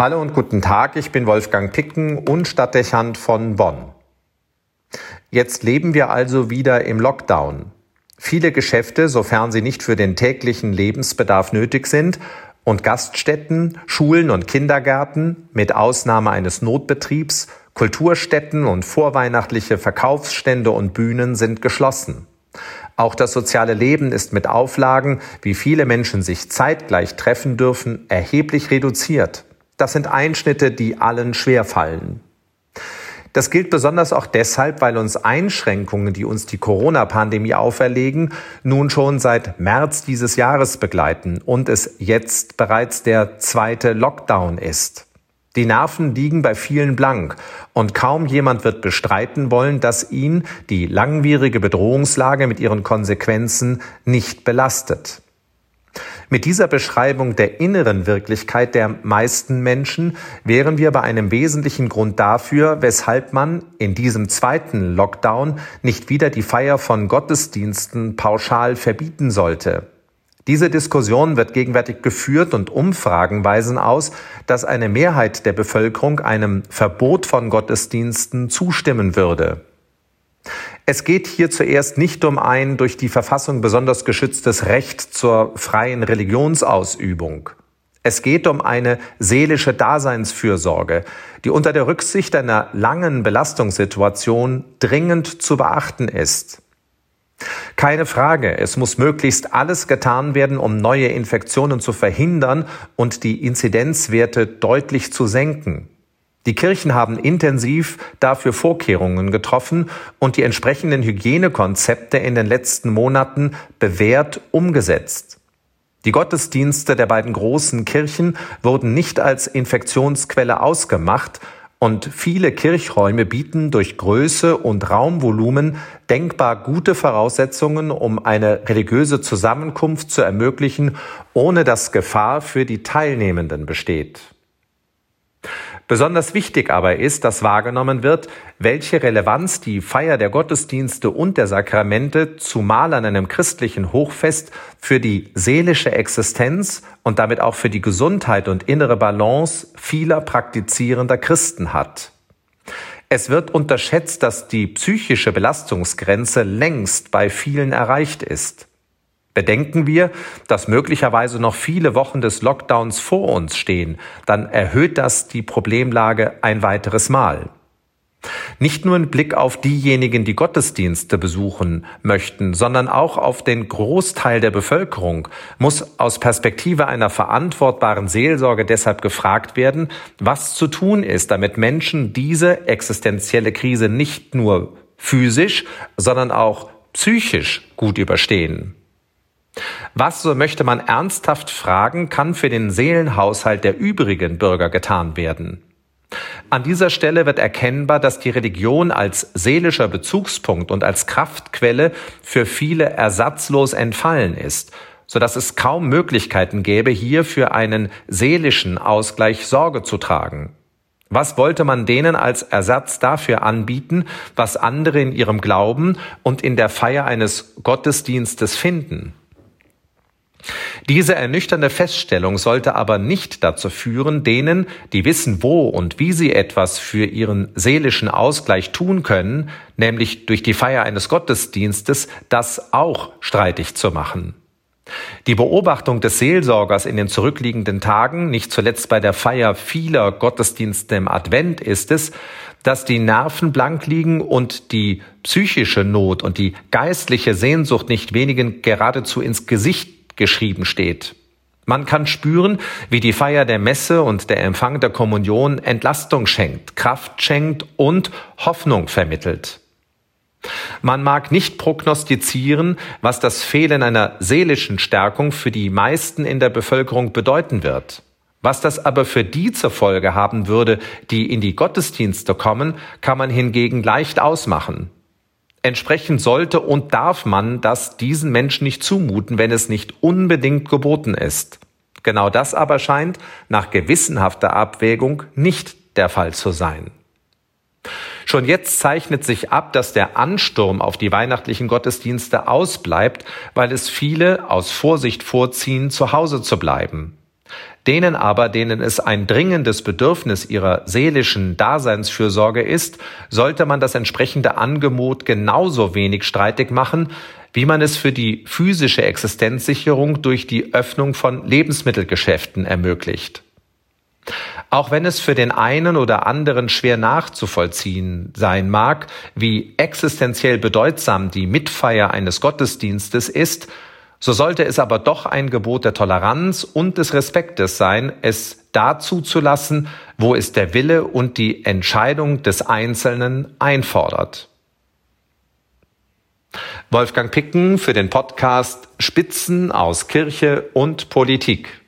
Hallo und guten Tag, ich bin Wolfgang Picken und Stadtdechant von Bonn. Jetzt leben wir also wieder im Lockdown. Viele Geschäfte, sofern sie nicht für den täglichen Lebensbedarf nötig sind, und Gaststätten, Schulen und Kindergärten, mit Ausnahme eines Notbetriebs, Kulturstätten und vorweihnachtliche Verkaufsstände und Bühnen sind geschlossen. Auch das soziale Leben ist mit Auflagen, wie viele Menschen sich zeitgleich treffen dürfen, erheblich reduziert. Das sind Einschnitte, die allen schwerfallen. Das gilt besonders auch deshalb, weil uns Einschränkungen, die uns die Corona-Pandemie auferlegen, nun schon seit März dieses Jahres begleiten und es jetzt bereits der zweite Lockdown ist. Die Nerven liegen bei vielen blank und kaum jemand wird bestreiten wollen, dass ihn die langwierige Bedrohungslage mit ihren Konsequenzen nicht belastet. Mit dieser Beschreibung der inneren Wirklichkeit der meisten Menschen wären wir bei einem wesentlichen Grund dafür, weshalb man in diesem zweiten Lockdown nicht wieder die Feier von Gottesdiensten pauschal verbieten sollte. Diese Diskussion wird gegenwärtig geführt und Umfragen weisen aus, dass eine Mehrheit der Bevölkerung einem Verbot von Gottesdiensten zustimmen würde. Es geht hier zuerst nicht um ein durch die Verfassung besonders geschütztes Recht zur freien Religionsausübung. Es geht um eine seelische Daseinsfürsorge, die unter der Rücksicht einer langen Belastungssituation dringend zu beachten ist. Keine Frage, es muss möglichst alles getan werden, um neue Infektionen zu verhindern und die Inzidenzwerte deutlich zu senken. Die Kirchen haben intensiv dafür Vorkehrungen getroffen und die entsprechenden Hygienekonzepte in den letzten Monaten bewährt umgesetzt. Die Gottesdienste der beiden großen Kirchen wurden nicht als Infektionsquelle ausgemacht und viele Kirchräume bieten durch Größe und Raumvolumen denkbar gute Voraussetzungen, um eine religiöse Zusammenkunft zu ermöglichen, ohne dass Gefahr für die Teilnehmenden besteht. Besonders wichtig aber ist, dass wahrgenommen wird, welche Relevanz die Feier der Gottesdienste und der Sakramente, zumal an einem christlichen Hochfest, für die seelische Existenz und damit auch für die Gesundheit und innere Balance vieler praktizierender Christen hat. Es wird unterschätzt, dass die psychische Belastungsgrenze längst bei vielen erreicht ist. Bedenken wir, dass möglicherweise noch viele Wochen des Lockdowns vor uns stehen, dann erhöht das die Problemlage ein weiteres Mal. Nicht nur im Blick auf diejenigen, die Gottesdienste besuchen möchten, sondern auch auf den Großteil der Bevölkerung muss aus Perspektive einer verantwortbaren Seelsorge deshalb gefragt werden, was zu tun ist, damit Menschen diese existenzielle Krise nicht nur physisch, sondern auch psychisch gut überstehen. Was, so möchte man ernsthaft fragen, kann für den Seelenhaushalt der übrigen Bürger getan werden? An dieser Stelle wird erkennbar, dass die Religion als seelischer Bezugspunkt und als Kraftquelle für viele ersatzlos entfallen ist, so dass es kaum Möglichkeiten gäbe, hier für einen seelischen Ausgleich Sorge zu tragen. Was wollte man denen als Ersatz dafür anbieten, was andere in ihrem Glauben und in der Feier eines Gottesdienstes finden? Diese ernüchternde Feststellung sollte aber nicht dazu führen, denen, die wissen, wo und wie sie etwas für ihren seelischen Ausgleich tun können, nämlich durch die Feier eines Gottesdienstes, das auch streitig zu machen. Die Beobachtung des Seelsorgers in den zurückliegenden Tagen, nicht zuletzt bei der Feier vieler Gottesdienste im Advent, ist es, dass die Nerven blank liegen und die psychische Not und die geistliche Sehnsucht nicht wenigen geradezu ins Gesicht geschrieben steht. Man kann spüren, wie die Feier der Messe und der Empfang der Kommunion Entlastung schenkt, Kraft schenkt und Hoffnung vermittelt. Man mag nicht prognostizieren, was das Fehlen einer seelischen Stärkung für die meisten in der Bevölkerung bedeuten wird. Was das aber für die zur Folge haben würde, die in die Gottesdienste kommen, kann man hingegen leicht ausmachen. Entsprechend sollte und darf man das diesen Menschen nicht zumuten, wenn es nicht unbedingt geboten ist. Genau das aber scheint nach gewissenhafter Abwägung nicht der Fall zu sein. Schon jetzt zeichnet sich ab, dass der Ansturm auf die weihnachtlichen Gottesdienste ausbleibt, weil es viele aus Vorsicht vorziehen, zu Hause zu bleiben. Denen aber, denen es ein dringendes Bedürfnis ihrer seelischen Daseinsfürsorge ist, sollte man das entsprechende Angebot genauso wenig streitig machen, wie man es für die physische Existenzsicherung durch die Öffnung von Lebensmittelgeschäften ermöglicht. Auch wenn es für den einen oder anderen schwer nachzuvollziehen sein mag, wie existenziell bedeutsam die Mitfeier eines Gottesdienstes ist, so sollte es aber doch ein Gebot der Toleranz und des Respektes sein, es dazu zu lassen, wo es der Wille und die Entscheidung des Einzelnen einfordert. Wolfgang Picken für den Podcast Spitzen aus Kirche und Politik.